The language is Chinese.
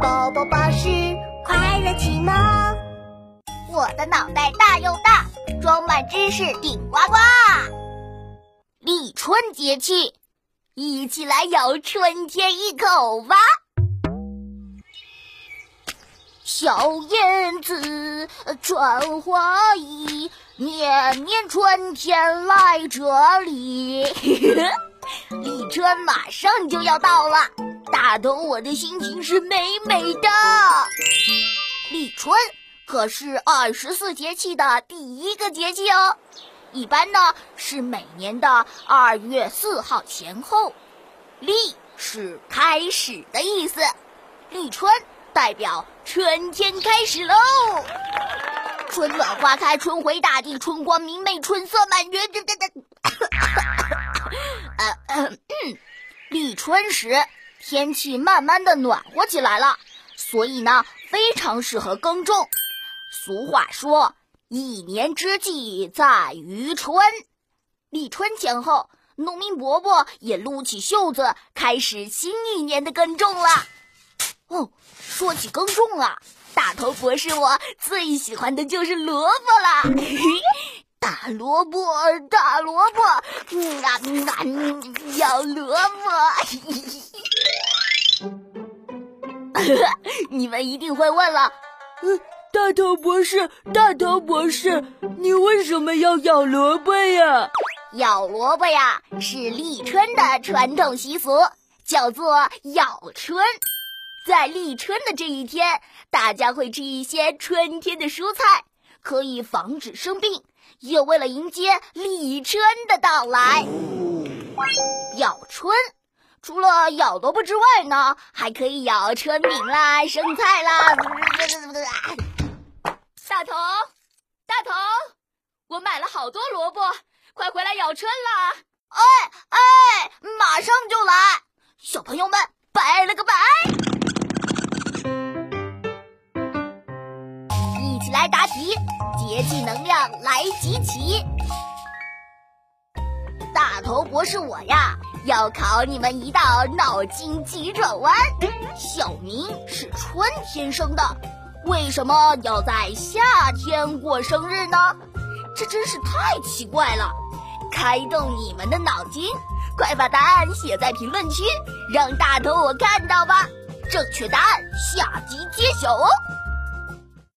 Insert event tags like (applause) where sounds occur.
宝宝巴士快乐启蒙。我的脑袋大又大，装满知识顶呱呱。立春节气，一起来咬春天一口吧。小燕子穿花衣，年年春天来这里。(laughs) 立春马上就要到了。大头，我的心情是美美的。立春可是二十四节气的第一个节气哦，一般呢是每年的二月四号前后。立是开始的意思，立春代表春天开始喽。春暖花开，春回大地，春光明媚，春色满园。这这这，(coughs) 呃，立春时。天气慢慢的暖和起来了，所以呢，非常适合耕种。俗话说：“一年之计在于春。”立春前后，农民伯伯也撸起袖子，开始新一年的耕种了。哦，说起耕种啊，大头博士我最喜欢的就是萝卜了。(laughs) 大萝卜，大萝卜，啊啊，小萝卜。(laughs) (laughs) 你们一定会问了，嗯，大头博士，大头博士，你为什么要咬萝卜呀？咬萝卜呀，是立春的传统习俗，叫做咬春。在立春的这一天，大家会吃一些春天的蔬菜，可以防止生病，也为了迎接立春的到来。咬春。除了咬萝卜之外呢，还可以咬春饼啦、生菜啦。大头，大头，我买了好多萝卜，快回来咬春啦！哎哎，马上就来！小朋友们，拜了个拜！一起来答题，节气能量来集齐。大头博士，我呀。要考你们一道脑筋急转弯。小明是春天生的，为什么要在夏天过生日呢？这真是太奇怪了！开动你们的脑筋，快把答案写在评论区，让大头我看到吧。正确答案下集揭晓哦。